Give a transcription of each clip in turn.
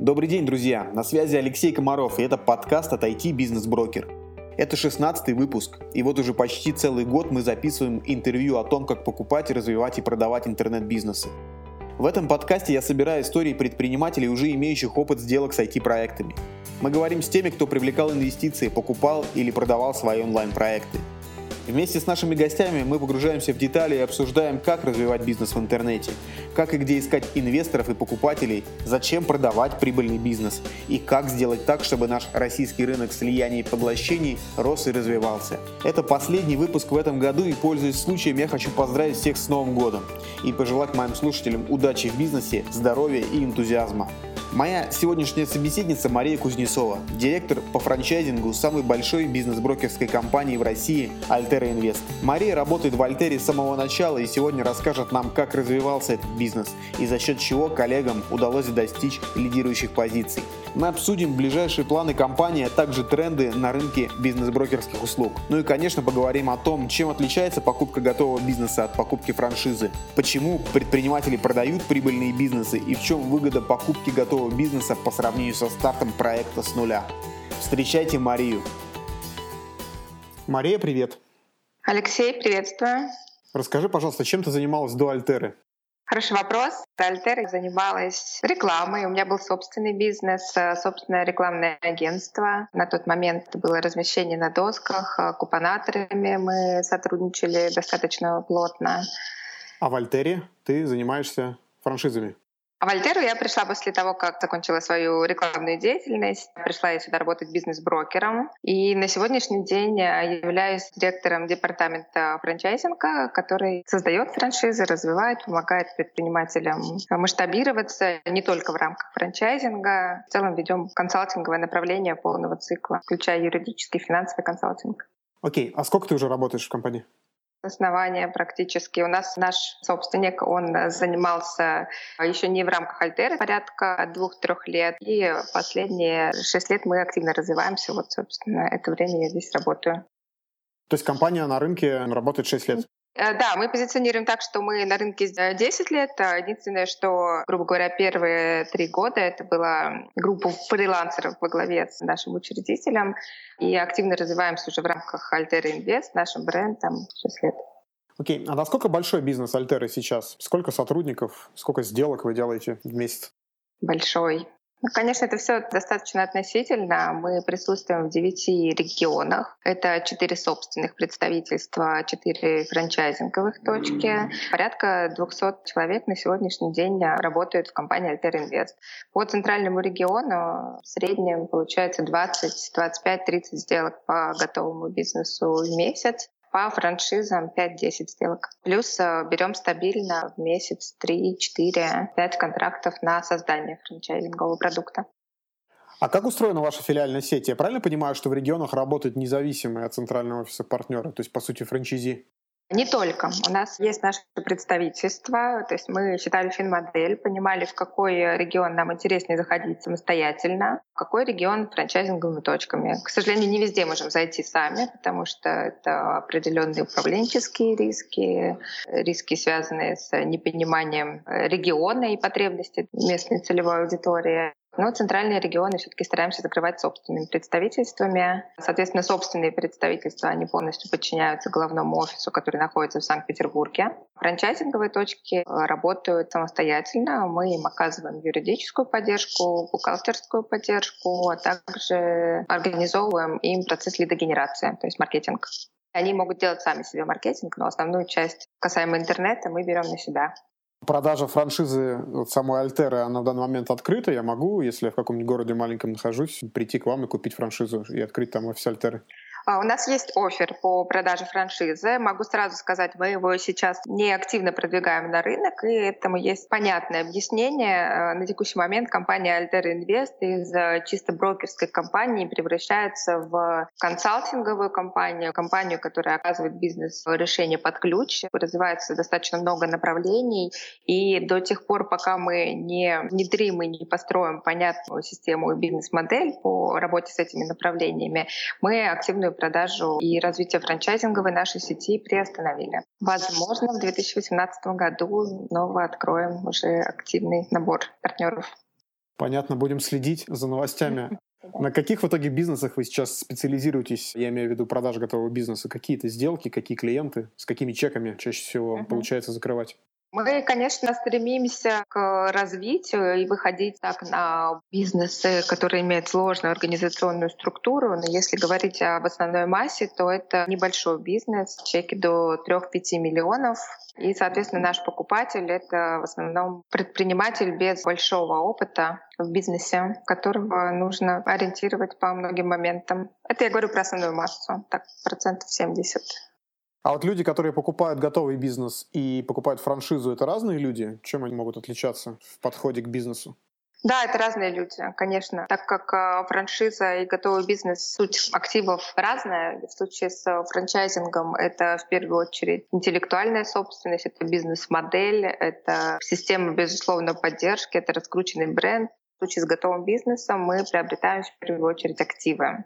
Добрый день, друзья! На связи Алексей Комаров, и это подкаст от IT Бизнес Брокер. Это 16 выпуск, и вот уже почти целый год мы записываем интервью о том, как покупать, развивать и продавать интернет-бизнесы. В этом подкасте я собираю истории предпринимателей, уже имеющих опыт сделок с IT-проектами. Мы говорим с теми, кто привлекал инвестиции, покупал или продавал свои онлайн-проекты – Вместе с нашими гостями мы погружаемся в детали и обсуждаем, как развивать бизнес в интернете, как и где искать инвесторов и покупателей, зачем продавать прибыльный бизнес и как сделать так, чтобы наш российский рынок слияний и поглощений рос и развивался. Это последний выпуск в этом году и, пользуясь случаем, я хочу поздравить всех с Новым годом и пожелать моим слушателям удачи в бизнесе, здоровья и энтузиазма. Моя сегодняшняя собеседница Мария Кузнецова, директор по франчайзингу самой большой бизнес-брокерской компании в России Altera Invest. Мария работает в Альтере с самого начала и сегодня расскажет нам, как развивался этот бизнес и за счет чего коллегам удалось достичь лидирующих позиций. Мы обсудим ближайшие планы компании, а также тренды на рынке бизнес-брокерских услуг. Ну и, конечно, поговорим о том, чем отличается покупка готового бизнеса от покупки франшизы, почему предприниматели продают прибыльные бизнесы и в чем выгода покупки готового бизнеса по сравнению со стартом проекта с нуля. Встречайте Марию. Мария, привет. Алексей, приветствую. Расскажи, пожалуйста, чем ты занималась до Альтеры? Хороший вопрос. Альтер занималась рекламой. У меня был собственный бизнес, э, собственное рекламное агентство. На тот момент это было размещение на досках, э, купонаторами мы сотрудничали достаточно плотно. А в Альтере ты занимаешься франшизами? А в Альтеру я пришла после того, как закончила свою рекламную деятельность. Пришла я сюда работать бизнес-брокером. И на сегодняшний день являюсь директором департамента франчайзинга, который создает франшизы, развивает, помогает предпринимателям масштабироваться не только в рамках франчайзинга. В целом ведем консалтинговое направление полного цикла, включая юридический, финансовый консалтинг. Окей, а сколько ты уже работаешь в компании? Основания практически. У нас наш собственник, он занимался еще не в рамках Альтеры, порядка двух-трех лет. И последние шесть лет мы активно развиваемся. Вот, собственно, это время я здесь работаю. То есть компания на рынке работает 6 лет? Э, да, мы позиционируем так, что мы на рынке 10 лет. А единственное, что, грубо говоря, первые три года это была группа фрилансеров во главе с нашим учредителем. И активно развиваемся уже в рамках Altera Invest, нашим брендом 6 лет. Окей, а насколько большой бизнес Альтеры сейчас? Сколько сотрудников, сколько сделок вы делаете в месяц? Большой. Ну, конечно, это все достаточно относительно. Мы присутствуем в девяти регионах. Это четыре собственных представительства, четыре франчайзинговых точки. Порядка 200 человек на сегодняшний день работают в компании Alter Invest. По центральному региону в среднем получается 20, 25, 30 сделок по готовому бизнесу в месяц по франшизам 5-10 сделок. Плюс э, берем стабильно в месяц 3, 4, 5 контрактов на создание франчайзингового продукта. А как устроена ваша филиальная сеть? Я правильно понимаю, что в регионах работают независимые от центрального офиса партнера, то есть, по сути, франчайзи? Не только. У нас есть наше представительство, то есть мы считали финмодель, понимали, в какой регион нам интереснее заходить самостоятельно, в какой регион франчайзинговыми точками. К сожалению, не везде можем зайти сами, потому что это определенные управленческие риски, риски, связанные с непониманием региона и потребностей местной целевой аудитории. Но центральные регионы все-таки стараемся закрывать собственными представительствами. Соответственно, собственные представительства, они полностью подчиняются главному офису, который находится в Санкт-Петербурге. Франчайзинговые точки э, работают самостоятельно. Мы им оказываем юридическую поддержку, бухгалтерскую поддержку, а также организовываем им процесс лидогенерации, то есть маркетинг. Они могут делать сами себе маркетинг, но основную часть касаемо интернета мы берем на себя. Продажа франшизы самой Альтеры, она в данный момент открыта. Я могу, если я в каком-нибудь городе маленьком нахожусь, прийти к вам и купить франшизу и открыть там офис Альтеры. А, у нас есть офер по продаже франшизы. Могу сразу сказать, мы его сейчас не активно продвигаем на рынок, и этому есть понятное объяснение. А, на текущий момент компания Alter Invest из а, чисто брокерской компании превращается в консалтинговую компанию, компанию, которая оказывает бизнес-решение под ключ. Развивается достаточно много направлений, и до тех пор, пока мы не внедрим и не построим понятную систему и бизнес-модель по работе с этими направлениями, мы активно активную продажу и развитие франчайзинговой нашей сети приостановили. Возможно, в 2018 году снова откроем уже активный набор партнеров. Понятно, будем следить за новостями. На каких в итоге бизнесах вы сейчас специализируетесь? Я имею в виду продажи готового бизнеса. Какие-то сделки, какие клиенты, с какими чеками чаще всего uh-huh. получается закрывать? Мы, конечно, стремимся к развитию и выходить так на бизнесы, которые имеют сложную организационную структуру. Но если говорить об основной массе, то это небольшой бизнес, чеки до 3-5 миллионов. И, соответственно, наш покупатель — это в основном предприниматель без большого опыта в бизнесе, которого нужно ориентировать по многим моментам. Это я говорю про основную массу, так, процентов 70. А вот люди, которые покупают готовый бизнес и покупают франшизу, это разные люди? Чем они могут отличаться в подходе к бизнесу? Да, это разные люди, конечно. Так как э, франшиза и готовый бизнес, суть активов разная. В случае с франчайзингом это в первую очередь интеллектуальная собственность, это бизнес-модель, это система, безусловно, поддержки, это раскрученный бренд. В случае с готовым бизнесом мы приобретаем в первую очередь активы.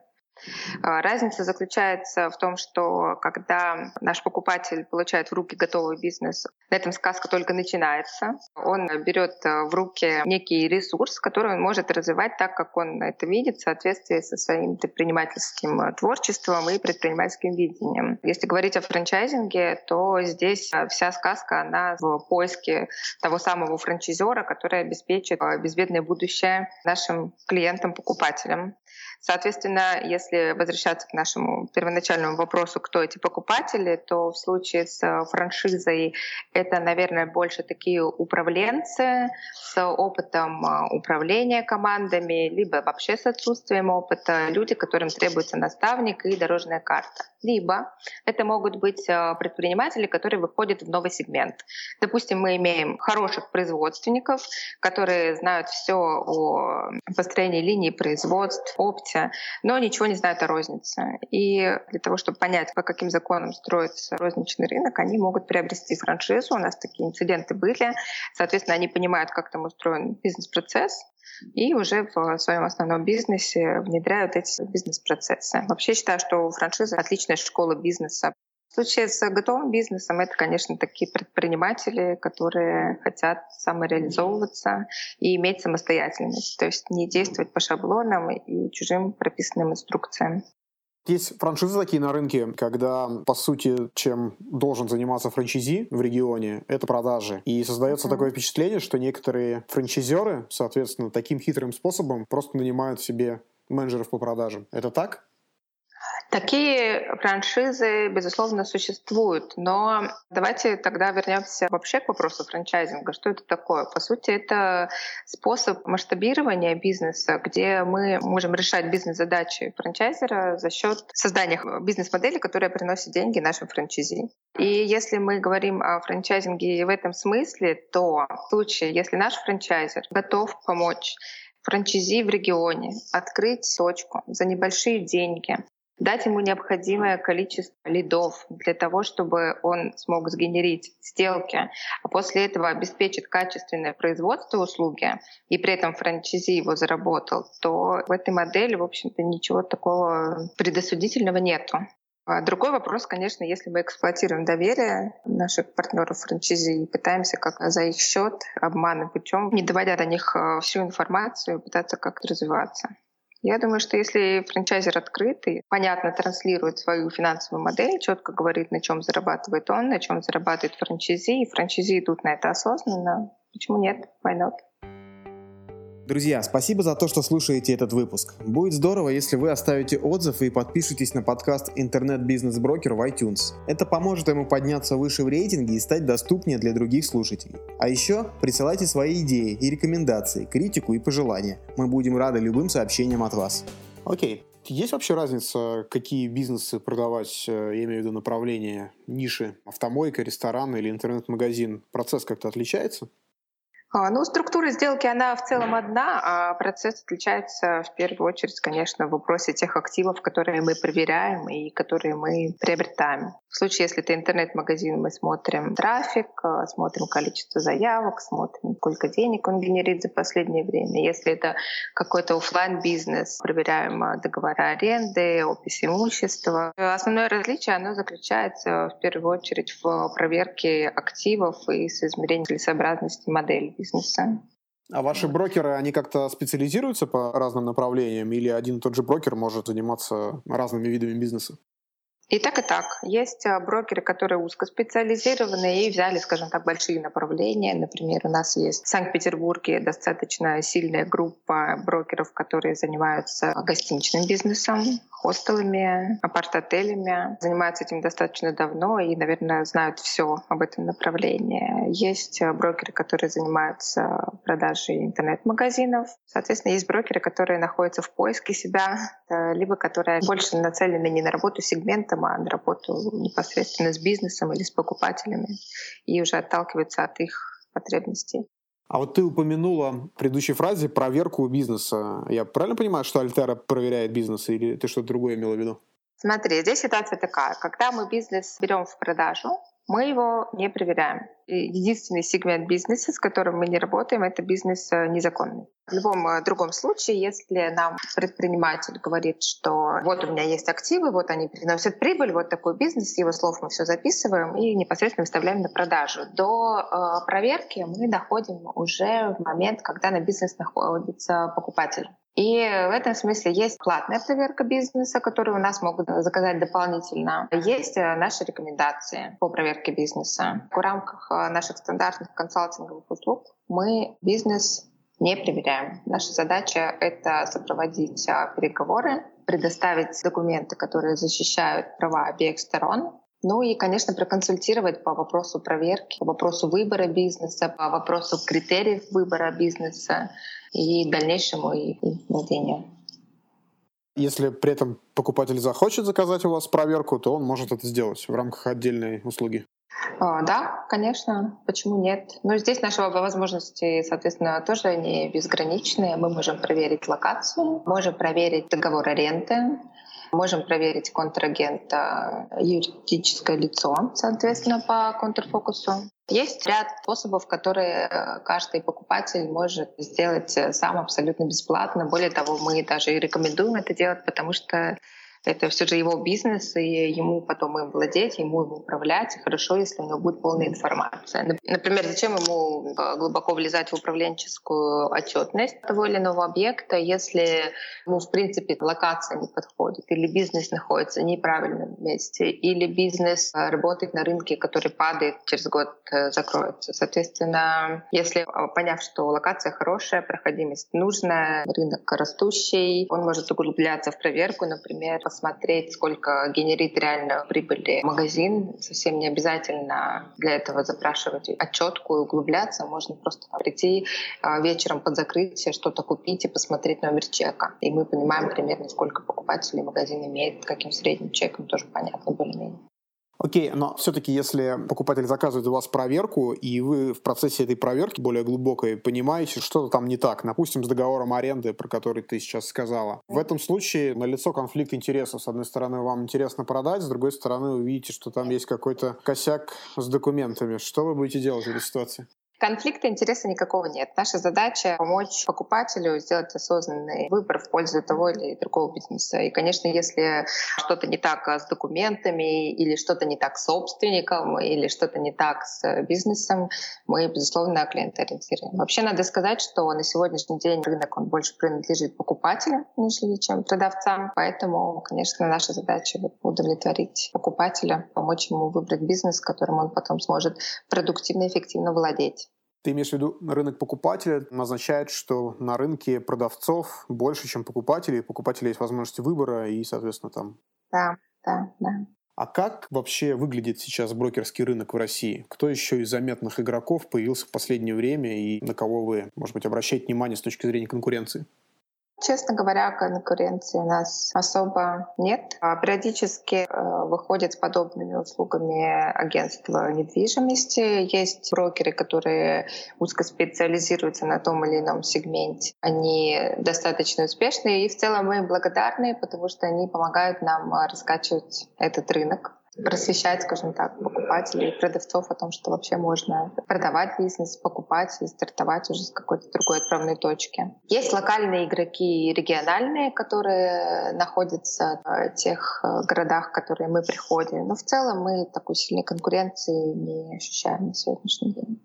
А, разница заключается в том, что когда наш покупатель получает в руки готовый бизнес, на этом сказка только начинается. Он берет э, в руки некий ресурс, который он может развивать так, как он это видит, в соответствии со своим предпринимательским э, творчеством и предпринимательским видением. Если говорить о франчайзинге, то здесь э, вся сказка, она в поиске того самого франчайзера, который обеспечит безбедное будущее нашим клиентам-покупателям. Соответственно, если возвращаться к нашему первоначальному вопросу, кто эти покупатели, то в случае с франшизой это, наверное, больше такие управленцы с опытом а, управления командами, либо вообще с отсутствием опыта, люди, которым требуется наставник и дорожная карта. Либо это могут быть а, предприниматели, которые выходят в новый сегмент. Допустим, мы имеем хороших производственников, которые знают все о построении линии производств, опте, но ничего не знают о рознице. И для того, чтобы понять, по каким законам строится розничный рынок, они могут приобрести франшизу. У нас такие инциденты были. Соответственно, они понимают, как там устроен бизнес-процесс, и уже в своем основном бизнесе внедряют эти бизнес-процессы. Вообще считаю, что франшиза — отличная школа бизнеса. В случае с готовым бизнесом это, конечно, такие предприниматели, которые хотят самореализовываться и иметь самостоятельность, то есть не действовать по шаблонам и чужим прописанным инструкциям. Есть франшизы такие на рынке, когда, по сути, чем должен заниматься франчайзи в регионе, это продажи. И создается такое впечатление, что некоторые франчайзеры, соответственно, таким хитрым способом просто нанимают себе менеджеров по продажам. Это так? Такие франшизы, безусловно, существуют, но давайте тогда вернемся вообще к вопросу франчайзинга. Что это такое? По сути, это способ масштабирования бизнеса, где мы можем решать бизнес-задачи франчайзера за счет создания бизнес-модели, которая приносит деньги нашим франчайзи. И если мы говорим о франчайзинге в этом смысле, то в случае, если наш франчайзер готов помочь франчайзи в регионе открыть точку за небольшие деньги, дать ему необходимое количество лидов для того, чтобы он смог сгенерить сделки, а после этого обеспечить качественное производство услуги, и при этом франчайзи его заработал, то в этой модели, в общем-то, ничего такого предосудительного нету. А другой вопрос, конечно, если мы эксплуатируем доверие наших партнеров франчайзи и пытаемся как за их счет обманным путем, не доводя до них э, всю информацию, пытаться как-то развиваться. Я думаю, что если франчайзер открытый, понятно транслирует свою финансовую модель, четко говорит, на чем зарабатывает он, на чем зарабатывает франчайзи, и франчайзи идут на это осознанно, почему нет? Why not? Друзья, спасибо за то, что слушаете этот выпуск. Будет здорово, если вы оставите отзыв и подпишитесь на подкаст «Интернет-бизнес-брокер» в iTunes. Это поможет ему подняться выше в рейтинге и стать доступнее для других слушателей. А еще присылайте свои идеи и рекомендации, критику и пожелания. Мы будем рады любым сообщениям от вас. Окей. Есть вообще разница, какие бизнесы продавать, э, я имею в виду направление, ниши, автомойка, ресторан или интернет-магазин? Процесс как-то отличается? А, ну, структура сделки, она в целом одна, а процесс отличается в первую очередь, конечно, в вопросе тех активов, которые мы проверяем и которые мы приобретаем. В случае, если это интернет-магазин, мы смотрим трафик, а, смотрим количество заявок, смотрим, сколько денег он генерит за последнее время. Если это какой-то офлайн бизнес проверяем договора аренды, опись имущества. Основное различие, оно заключается в первую очередь в проверке активов и с измерением целесообразности модели бизнеса. А ваши брокеры, они как-то специализируются по разным направлениям или один и тот же брокер может заниматься разными видами бизнеса? И так, и так. Есть э, брокеры, которые узкоспециализированы и взяли, скажем так, большие направления. Например, у нас есть в Санкт-Петербурге достаточно сильная группа брокеров, которые занимаются гостиничным бизнесом, хостелами, апарт-отелями. Занимаются этим достаточно давно и, наверное, знают все об этом направлении. Есть э, брокеры, которые занимаются продажей интернет-магазинов. Соответственно, есть брокеры, которые находятся в поиске себя, э, либо которые больше нацелены не на работу сегмента, клиентам, а на работу непосредственно с бизнесом или с покупателями и уже отталкиваться от их потребностей. А вот ты упомянула в предыдущей фразе проверку бизнеса. Я правильно понимаю, что Альтера проверяет бизнес или ты что-то другое имела в виду? Смотри, здесь ситуация такая. Когда мы бизнес берем в продажу, мы его не проверяем. Единственный сегмент бизнеса, с которым мы не работаем, это бизнес э, незаконный. В любом э, другом случае, если нам предприниматель говорит, что вот у меня есть активы, вот они приносят прибыль, вот такой бизнес, его слов мы все записываем и непосредственно выставляем на продажу. До э, проверки мы доходим уже в момент, когда на бизнес находится покупатель. И в этом смысле есть платная проверка бизнеса, которую у нас могут заказать дополнительно. Есть э, наши рекомендации по проверке бизнеса. В рамках э, наших стандартных консалтинговых услуг мы бизнес не проверяем. Наша задача — это сопроводить э, переговоры, предоставить документы, которые защищают права обеих сторон, ну и, конечно, проконсультировать по вопросу проверки, по вопросу выбора бизнеса, по вопросу критериев выбора бизнеса, и дальнейшему и владению. Если при этом покупатель захочет заказать у вас проверку, то он может это сделать в рамках отдельной услуги. А, да, конечно, почему нет? Но здесь наши возможности, соответственно, тоже не безграничные. Мы можем проверить локацию, можем проверить договор аренды, Можем проверить контрагента юридическое лицо, соответственно, по контрфокусу. Есть ряд способов, которые э, каждый покупатель может сделать э, сам абсолютно бесплатно. Более того, мы даже и рекомендуем это делать, потому что это все же его бизнес, и ему потом им владеть, ему им управлять. И хорошо, если у него будет полная информация. Например, зачем ему э, глубоко влезать в управленческую отчетность того или иного объекта, если ему, в принципе, локация не подходит, или бизнес находится в неправильном месте, или бизнес э, работает на рынке, который падает, через год э, закроется. Соответственно, если поняв, что локация хорошая, проходимость нужная, рынок растущий, он может углубляться в проверку, например, посмотреть, сколько генерит реально прибыли магазин. Совсем не обязательно для этого запрашивать отчетку и углубляться. Можно просто прийти а, вечером под закрытие, что-то купить и посмотреть номер чека. И мы понимаем примерно, сколько покупателей магазин имеет, каким средним чеком, тоже понятно более-менее. Окей, но все-таки если покупатель заказывает у вас проверку, и вы в процессе этой проверки более глубокой понимаете, что-то там не так, допустим, с договором аренды, про который ты сейчас сказала. В этом случае налицо конфликт интересов. С одной стороны, вам интересно продать, с другой стороны, вы видите, что там есть какой-то косяк с документами. Что вы будете делать в этой ситуации? Конфликта интереса никакого нет. Наша задача — помочь покупателю сделать осознанный выбор в пользу того или другого бизнеса. И, конечно, если что-то не так с документами, или что-то не так с собственником, или что-то не так с бизнесом, мы, безусловно, клиентоориентируем. Вообще, надо сказать, что на сегодняшний день рынок, он больше принадлежит покупателю, нежели чем продавцам. Поэтому, конечно, наша задача — удовлетворить покупателя, помочь ему выбрать бизнес, которым он потом сможет продуктивно и эффективно владеть. Ты имеешь в виду рынок покупателя, означает, что на рынке продавцов больше, чем покупателей, у покупателей есть возможность выбора и, соответственно, там... Да, да, да. А как вообще выглядит сейчас брокерский рынок в России? Кто еще из заметных игроков появился в последнее время и на кого вы, может быть, обращаете внимание с точки зрения конкуренции? Честно говоря, конкуренции у нас особо нет. А периодически э, выходят с подобными услугами агентства недвижимости. Есть брокеры, которые узко специализируются на том или ином сегменте. Они достаточно успешны, и в целом мы им благодарны, потому что они помогают нам раскачивать этот рынок просвещать, скажем так, покупателей и продавцов о том, что вообще можно продавать бизнес, покупать и стартовать уже с какой-то другой отправной точки. Есть локальные игроки и региональные, которые находятся в тех э, городах, в которые мы приходим. Но в целом мы такой сильной конкуренции не ощущаем на сегодняшний день.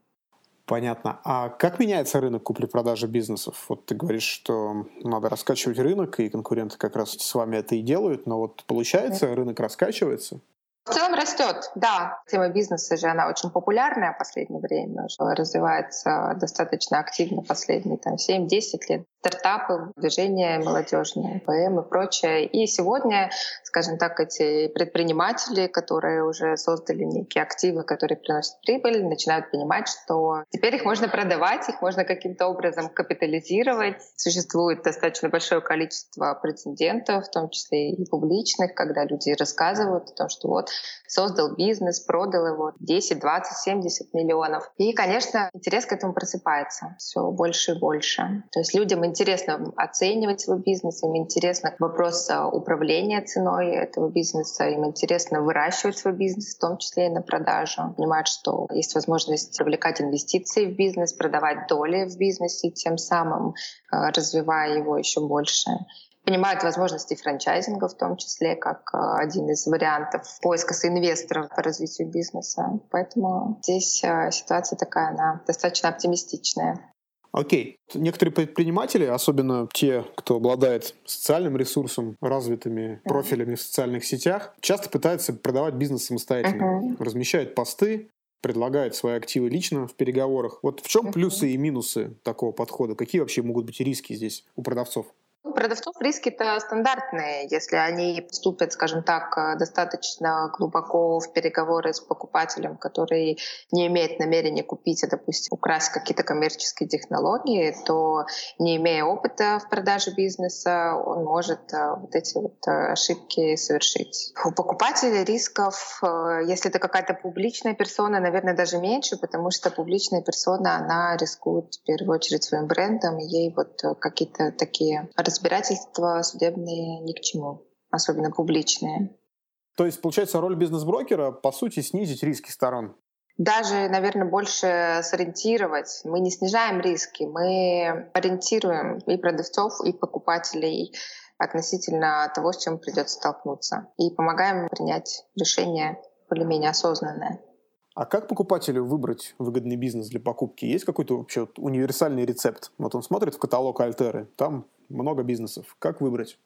Понятно. А как меняется рынок купли-продажи бизнесов? Вот ты говоришь, что надо раскачивать рынок, и конкуренты как раз с вами это и делают, но вот получается, рынок раскачивается? В целом растет, да. Тема бизнеса же, она очень популярная в последнее время, уже развивается достаточно активно последние там, 7-10 лет стартапы, движения молодежные, ПМ и прочее. И сегодня, скажем так, эти предприниматели, которые уже создали некие активы, которые приносят прибыль, начинают понимать, что теперь их можно продавать, их можно каким-то образом капитализировать. Существует достаточно большое количество прецедентов, в том числе и публичных, когда люди рассказывают о том, что вот создал бизнес, продал его 10, 20, 70 миллионов. И, конечно, интерес к этому просыпается все больше и больше. То есть людям интересно оценивать свой бизнес, им интересно вопрос управления ценой этого бизнеса, им интересно выращивать свой бизнес, в том числе и на продажу. Понимают, что есть возможность привлекать инвестиции в бизнес, продавать доли в бизнесе, тем самым а, развивая его еще больше понимают возможности франчайзинга, в том числе как а, один из вариантов поиска соинвесторов по развитию бизнеса. Поэтому здесь ситуация такая, она достаточно оптимистичная. Окей. Некоторые предприниматели, особенно те, кто обладает социальным ресурсом, развитыми профилями в социальных сетях, часто пытаются продавать бизнес самостоятельно. Uh-huh. Размещают посты, предлагают свои активы лично в переговорах. Вот в чем плюсы и минусы такого подхода? Какие вообще могут быть риски здесь у продавцов? Продавцов риски-то стандартные, если они поступят, скажем так, э, достаточно глубоко в переговоры с покупателем, который не имеет намерения купить, а, допустим, украсть какие-то коммерческие технологии, то не имея опыта в продаже бизнеса, он может э, вот эти вот э, ошибки совершить. У покупателя рисков, если это какая-то публичная персона, наверное, даже меньше, потому что публичная персона, она рискует в первую очередь своим брендом, и ей вот какие-то такие разбирательства судебные ни к чему, особенно публичные. То есть, получается, роль бизнес-брокера, по сути, снизить риски сторон? Даже, наверное, больше сориентировать. Мы не снижаем риски, мы ориентируем и продавцов, и покупателей относительно того, с чем придется столкнуться. И помогаем принять решение более-менее осознанное. А как покупателю выбрать выгодный бизнес для покупки? Есть какой-то вообще универсальный рецепт? Вот он смотрит в каталог Альтеры, там много бизнесов. Как выбрать?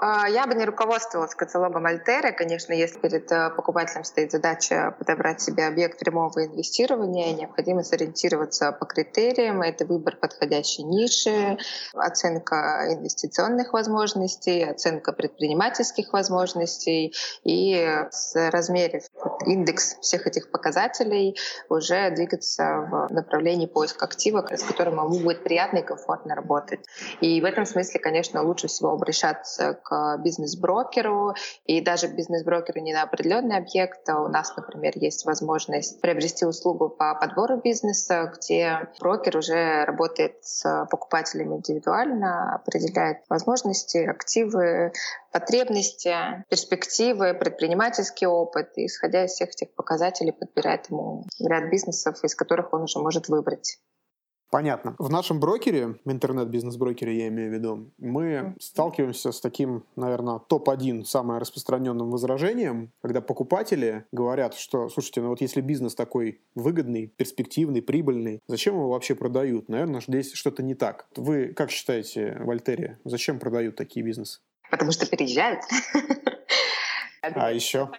А, я бы не руководствовалась каталогом Альтеры. Конечно, если перед э, покупателем стоит задача подобрать себе объект прямого инвестирования, необходимо сориентироваться по критериям. Это выбор подходящей ниши, оценка инвестиционных возможностей, оценка предпринимательских возможностей и с размерив индекс всех этих показателей уже двигаться в направлении поиска актива, с которым ему будет приятно и комфортно работать. И в этом смысле, конечно, лучше всего обращаться к бизнес-брокеру, и даже бизнес-брокеру не на определенный объект. У нас, например, есть возможность приобрести услугу по подбору бизнеса, где брокер уже работает с покупателями индивидуально, определяет возможности, активы, потребности, перспективы, предпринимательский опыт, и исходя из всех этих показателей подбирает ему ряд бизнесов, из которых он уже может выбрать. Понятно. В нашем брокере, интернет-бизнес-брокере я имею в виду, мы сталкиваемся с таким, наверное, топ-1 самым распространенным возражением, когда покупатели говорят, что, слушайте, ну вот если бизнес такой выгодный, перспективный, прибыльный, зачем его вообще продают? Наверное, здесь что-то не так. Вы как считаете, Вольтерия, зачем продают такие бизнесы? Потому что переезжают. А еще?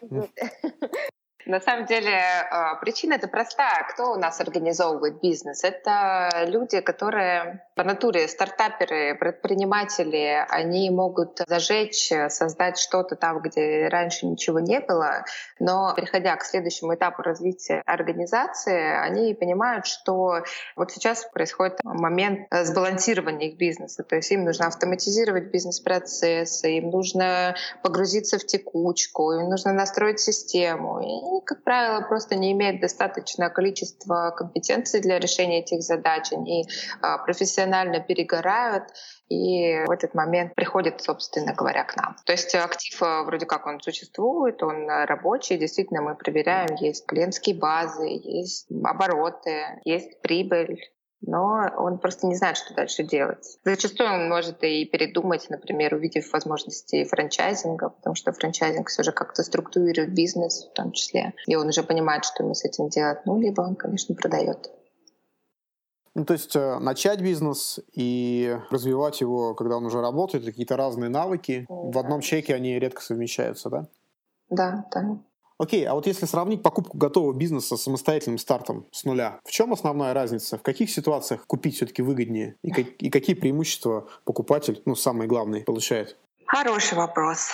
На самом деле а, причина это простая. Кто у нас организовывает бизнес? Это люди, которые по натуре стартаперы, предприниматели. Они могут зажечь, создать что-то там, где раньше ничего не было. Но переходя к следующему этапу развития организации, они понимают, что вот сейчас происходит момент сбалансирования их бизнеса. То есть им нужно автоматизировать бизнес-процессы, им нужно погрузиться в текучку, им нужно настроить систему. Как правило, просто не имеют достаточное количество компетенций для решения этих задач. Они а, профессионально перегорают, и в этот момент приходит, собственно говоря, к нам. То есть актив а, вроде как он существует, он рабочий, действительно мы проверяем, есть клиентские базы, есть обороты, есть прибыль, но он просто не знает, что дальше делать. Зачастую он может и передумать, например, увидев возможности франчайзинга, потому что франчайзинг все же как-то структурирует бизнес в том числе, и он уже понимает, что ему с этим делать, ну, либо он, конечно, продает. Ну, то есть э, начать бизнес и развивать его, когда он уже работает, какие-то разные навыки. Да. В одном чеке они редко совмещаются, да? Да, да. Окей, а вот если сравнить покупку готового бизнеса с самостоятельным стартом с нуля, в чем основная разница? В каких ситуациях купить все-таки выгоднее? И, и какие преимущества покупатель, ну, самые главные, получает? Хороший вопрос.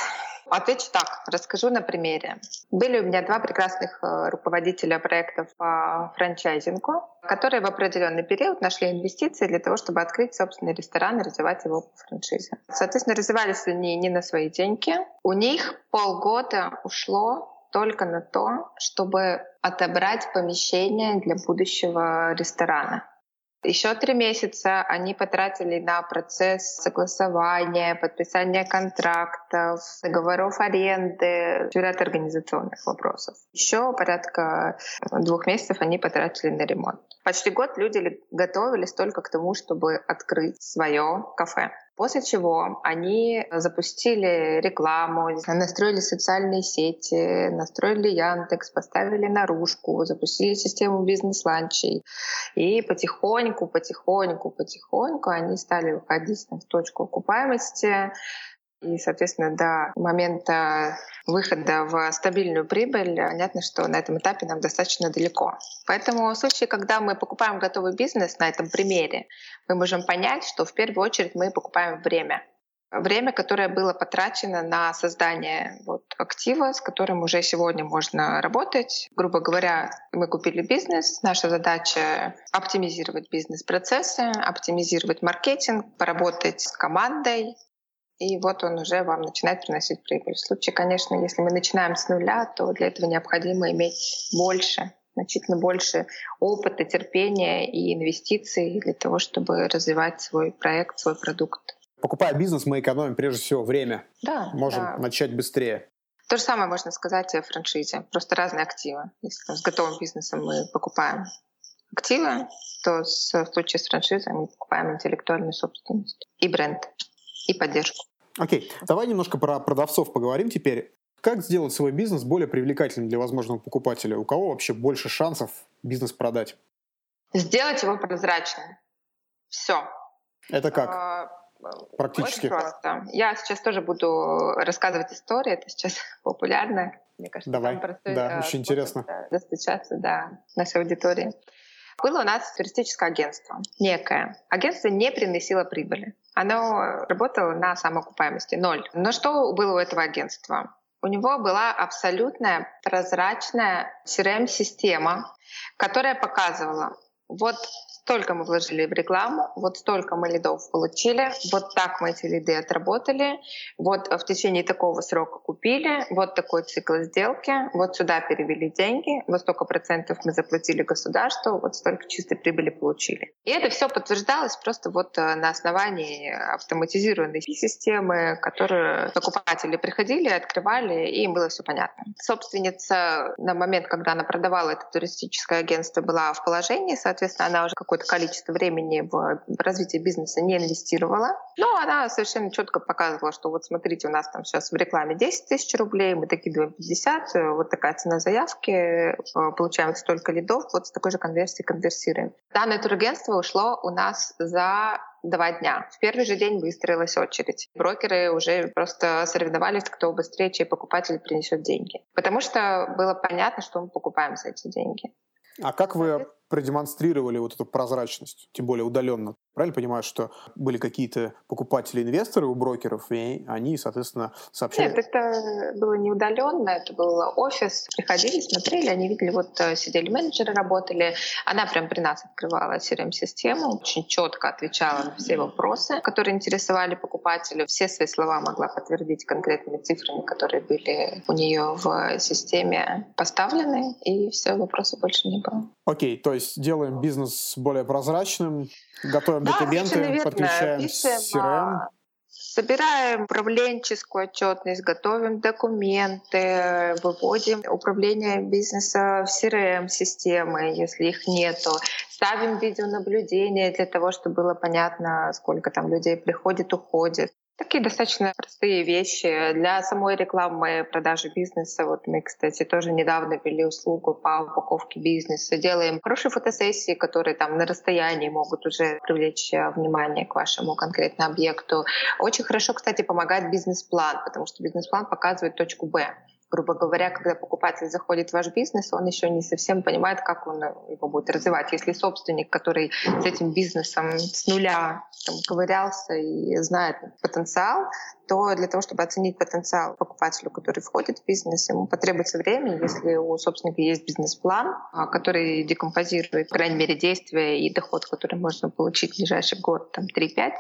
Отвечу так, расскажу на примере. Были у меня два прекрасных э, руководителя проектов по франчайзингу, которые в определенный период нашли инвестиции для того, чтобы открыть собственный ресторан и развивать его по франшизе. Соответственно, развивались они не на свои деньги. У них полгода ушло только на то, чтобы отобрать помещение для будущего ресторана. Еще три месяца они потратили на процесс согласования, подписания контрактов, договоров аренды, ряд организационных вопросов. Еще порядка двух месяцев они потратили на ремонт. Почти год люди готовились только к тому, чтобы открыть свое кафе. После чего они запустили рекламу, настроили социальные сети, настроили Яндекс, поставили наружку, запустили систему бизнес-ланчей. И потихоньку, потихоньку, потихоньку они стали выходить в точку окупаемости, и, соответственно, до момента выхода в стабильную прибыль, понятно, что на этом этапе нам достаточно далеко. Поэтому в случае, когда мы покупаем готовый бизнес на этом примере, мы можем понять, что в первую очередь мы покупаем время. Время, которое было потрачено на создание вот, актива, с которым уже сегодня можно работать. Грубо говоря, мы купили бизнес. Наша задача — оптимизировать бизнес-процессы, оптимизировать маркетинг, поработать с командой, и вот он уже вам начинает приносить прибыль. В случае, конечно, если мы начинаем с нуля, то для этого необходимо иметь больше, значительно больше опыта, терпения и инвестиций для того, чтобы развивать свой проект, свой продукт. Покупая бизнес, мы экономим прежде всего время. Да. Можем да. начать быстрее. То же самое можно сказать о франшизе. Просто разные активы. Если там, с готовым бизнесом мы покупаем активы, то в случае с франшизой мы покупаем интеллектуальную собственность и бренд и поддержку. Окей, давай немножко про продавцов поговорим теперь. Как сделать свой бизнес более привлекательным для возможного покупателя? У кого вообще больше шансов бизнес продать? Сделать его прозрачным. Все. Это как? А, Практически. Очень просто. Я сейчас тоже буду рассказывать истории. Это сейчас популярно. Мне кажется, Давай. Простой, да, очень интересно. Достучаться до нашей аудитории. Было у нас туристическое агентство некое. Агентство не приносило прибыли. Оно работало на самоокупаемости, ноль. Но что было у этого агентства? У него была абсолютная прозрачная CRM-система, которая показывала, вот столько мы вложили в рекламу, вот столько мы лидов получили, вот так мы эти лиды отработали, вот в течение такого срока купили, вот такой цикл сделки, вот сюда перевели деньги, вот столько процентов мы заплатили государству, вот столько чистой прибыли получили. И это все подтверждалось просто вот э, на основании автоматизированной системы, которые покупатели приходили, открывали, и им было все понятно. Собственница на момент, когда она продавала это туристическое агентство, была в положении, соответственно, она уже какой какое-то количество времени в развитие бизнеса не инвестировала. Но она совершенно четко показывала, что вот смотрите, у нас там сейчас в рекламе 10 тысяч рублей, мы докидываем 50, вот такая цена заявки, э, получаем столько лидов, вот с такой же конверсией конверсируем. Данное турагентство ушло у нас за два дня. В первый же день выстроилась очередь. Брокеры уже просто соревновались, кто быстрее, чей покупатель принесет деньги. Потому что было понятно, что мы покупаем за эти деньги. А как вы продемонстрировали вот эту прозрачность, тем более удаленно. Правильно понимаю, что были какие-то покупатели-инвесторы у брокеров, и они, соответственно, сообщали? Нет, это было не удаленно, это был офис. Приходили, смотрели, они видели, вот э, сидели менеджеры, работали. Она прям при нас открывала CRM-систему, очень четко отвечала на все вопросы, которые интересовали покупателя. Все свои слова могла подтвердить конкретными цифрами, которые были у нее в системе поставлены, и все, вопросов больше не было. Окей, то есть делаем бизнес более прозрачным, готовим да, документы, подключаем Пишем, CRM. А, собираем управленческую отчетность, готовим документы, выводим управление бизнеса в CRM-системы, если их нету. Ставим видеонаблюдение для того, чтобы было понятно, сколько там людей приходит, уходит. Такие достаточно простые вещи. Для самой рекламы продажи бизнеса, вот мы, кстати, тоже недавно ввели услугу по упаковке бизнеса. Делаем хорошие фотосессии, которые там на расстоянии могут уже привлечь э, внимание к вашему конкретному объекту. Очень хорошо, кстати, помогает бизнес-план, потому что бизнес-план показывает точку «Б» грубо говоря, когда покупатель заходит в ваш бизнес, он еще не совсем понимает, как он его будет развивать. Если собственник, который с этим бизнесом с нуля там, ковырялся и знает потенциал, то для того, чтобы оценить потенциал покупателю, который входит в бизнес, ему потребуется время, если у собственника есть бизнес-план, а, который декомпозирует, по крайней мере, действия и доход, который можно получить в ближайший год, там, 3-5,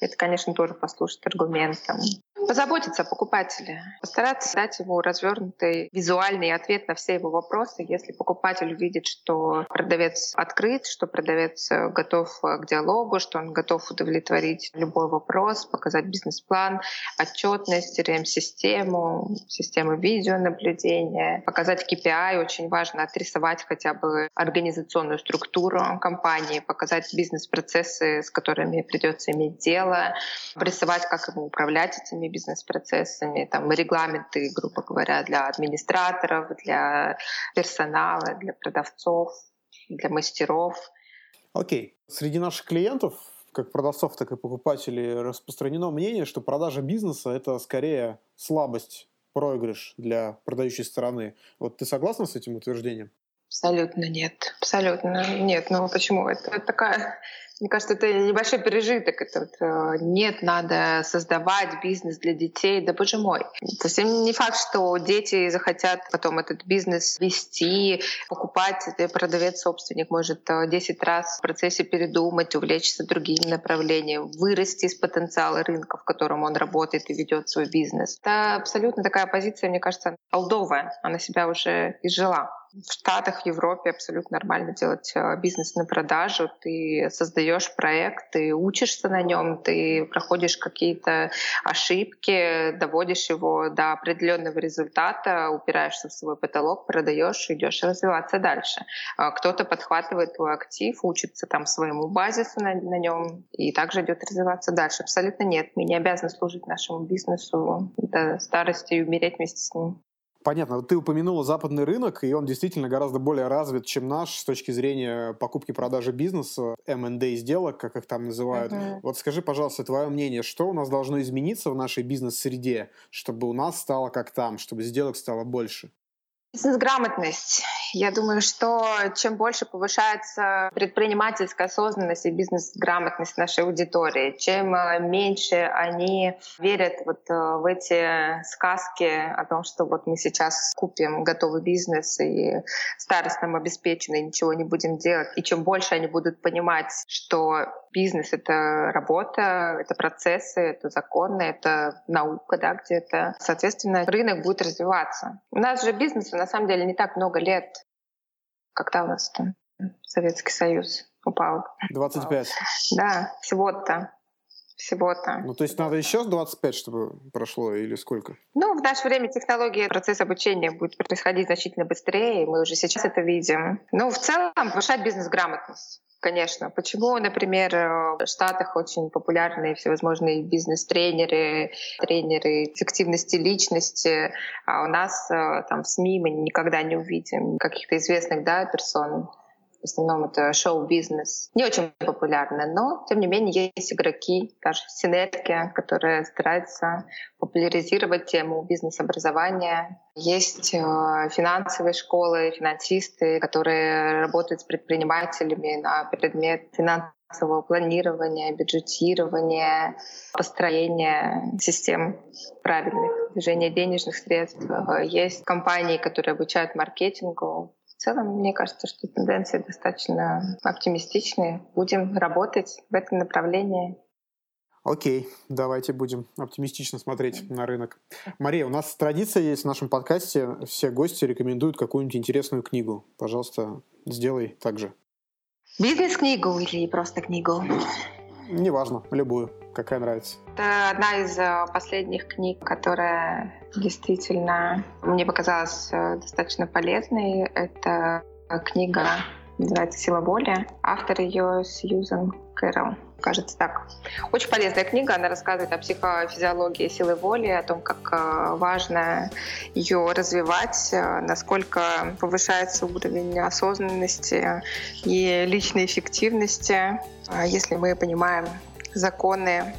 это, конечно, тоже послужит аргументом. Позаботиться о покупателе, постараться дать ему развернутый визуальный ответ на все его вопросы. Если покупатель увидит, что продавец открыт, что продавец готов к диалогу, что он готов удовлетворить любой вопрос, показать бизнес-план, отчетность, CRM-систему, систему видеонаблюдения, показать KPI, очень важно отрисовать хотя бы организационную структуру компании, показать бизнес-процессы, с которыми придется иметь дело, обрисовать, как ему управлять этими бизнес-процессами, там, регламенты, грубо говоря, для администраторов, для персонала, для продавцов, для мастеров. Окей. Okay. Среди наших клиентов, как продавцов, так и покупателей, распространено мнение, что продажа бизнеса – это скорее слабость, проигрыш для продающей стороны. Вот ты согласна с этим утверждением? Абсолютно нет. Абсолютно нет. Ну почему? Это такая мне кажется, это небольшой пережиток. Это вот, э, нет, надо создавать бизнес для детей. Да боже мой. Совсем не факт, что дети захотят потом этот бизнес вести, покупать. Продавец-собственник может 10 э, раз в процессе передумать, увлечься другим направлением, вырасти из потенциала рынка, в котором он работает и ведет свой бизнес. Это абсолютно такая позиция, мне кажется, алдовая. Она себя уже изжила. В Штатах, в Европе абсолютно нормально делать э, бизнес на продажу. Ты создаешь проект, ты учишься на нем, ты проходишь какие-то ошибки, доводишь его до определенного результата, упираешься в свой потолок, продаешь, идешь развиваться дальше. А кто-то подхватывает твой актив, учится там своему базису на, на нем и также идет развиваться дальше. Абсолютно нет. Мы не обязаны служить нашему бизнесу до старости и умереть вместе с ним. Понятно. Ты упомянула западный рынок, и он действительно гораздо более развит, чем наш с точки зрения покупки-продажи бизнеса, M&A сделок, как их там называют. Uh-huh. Вот скажи, пожалуйста, твое мнение, что у нас должно измениться в нашей бизнес-среде, чтобы у нас стало как там, чтобы сделок стало больше? Бизнес-грамотность. Я думаю, что чем больше повышается предпринимательская осознанность и бизнес-грамотность нашей аудитории, чем э, меньше они верят вот э, в эти сказки о том, что вот мы сейчас купим готовый бизнес и старость нам обеспечена, и ничего не будем делать. И чем больше они будут понимать, что бизнес — это работа, это процессы, это законы, это наука, да, где-то. Соответственно, рынок будет развиваться. У нас же бизнесу на самом деле не так много лет. Когда у нас там Советский Союз упал? 25. Да, всего-то всего-то. Ну, то есть надо еще 25, чтобы прошло, или сколько? Ну, в наше время технологии, процесс обучения будет происходить значительно быстрее, и мы уже сейчас это видим. Ну, в целом, повышать бизнес-грамотность. Конечно. Почему, например, в Штатах очень популярны всевозможные бизнес-тренеры, тренеры эффективности личности, а у нас э, там в СМИ мы никогда не увидим каких-то известных да, персон. В основном это шоу-бизнес. Не очень популярно, но, тем не менее, есть игроки, даже синергия, которые стараются популяризировать тему бизнес-образования. Есть э, финансовые школы, финансисты, которые работают с предпринимателями на предмет финансового планирования, бюджетирования, построения систем правильных движения денежных средств. Э, есть компании, которые обучают маркетингу, в целом, мне кажется, что тенденции достаточно оптимистичные. Будем работать в этом направлении. Окей, давайте будем оптимистично смотреть на рынок. Мария, у нас традиция есть в нашем подкасте. Все гости рекомендуют какую-нибудь интересную книгу. Пожалуйста, сделай так же. Бизнес-книгу или просто книгу? Неважно, любую, какая нравится. Это одна из э, последних книг, которая действительно мне показалась э, достаточно полезной. Это книга называется «Сила воли». Автор ее Сьюзан Кэрролл. Кажется так. Очень полезная книга. Она рассказывает о психофизиологии силы воли, о том, как э, важно ее развивать, э, насколько повышается уровень осознанности и личной эффективности, э, если мы понимаем законы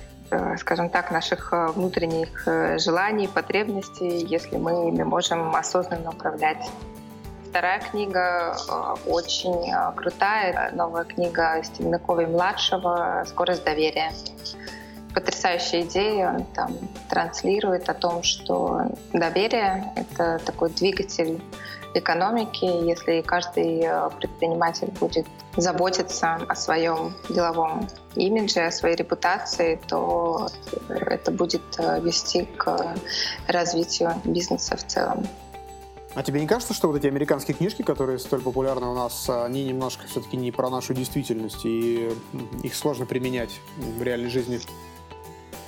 скажем так, наших внутренних желаний, потребностей, если мы ими можем осознанно управлять. Вторая книга э, очень э, крутая, новая книга Стивена Кови-младшего «Скорость доверия». Потрясающая идея, он там транслирует о том, что доверие — это такой двигатель экономики. Если каждый э, предприниматель будет заботиться о своем деловом имидже, о своей репутации, то это будет вести к развитию бизнеса в целом. А тебе не кажется, что вот эти американские книжки, которые столь популярны у нас, они немножко все-таки не про нашу действительность, и их сложно применять в реальной жизни?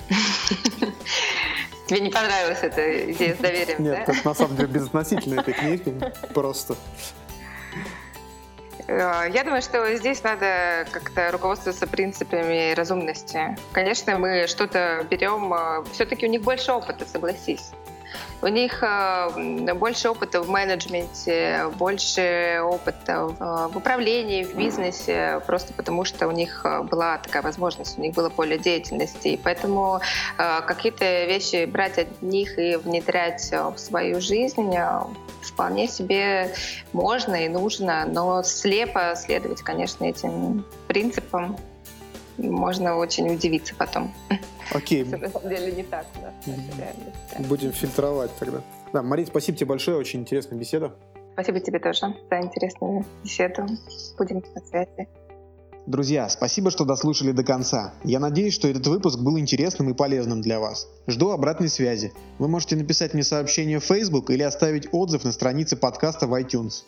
Тебе не понравилась эта идея с доверием, Нет, да? на самом деле безотносительно этой книги, просто. Э, я думаю, что здесь надо как-то руководствоваться принципами разумности. Конечно, мы что-то берем, э, все-таки у них больше опыта, согласись. У них э, больше опыта в менеджменте, больше опыта в, э, в управлении, в бизнесе, просто потому что у них э, была такая возможность, у них было поле деятельности. И поэтому какие-то вещи брать от них и внедрять в свою жизнь вполне себе можно и нужно, но слепо следовать, конечно, этим принципам можно очень удивиться потом. Окей. на самом деле не так, да. Будем фильтровать тогда. Да, Мария, спасибо тебе большое, очень интересная беседа. Спасибо тебе тоже за интересную беседу. Будем на связи. Друзья, спасибо, что дослушали до конца. Я надеюсь, что этот выпуск был интересным и полезным для вас. Жду обратной связи. Вы можете написать мне сообщение в Facebook или оставить отзыв на странице подкаста в iTunes.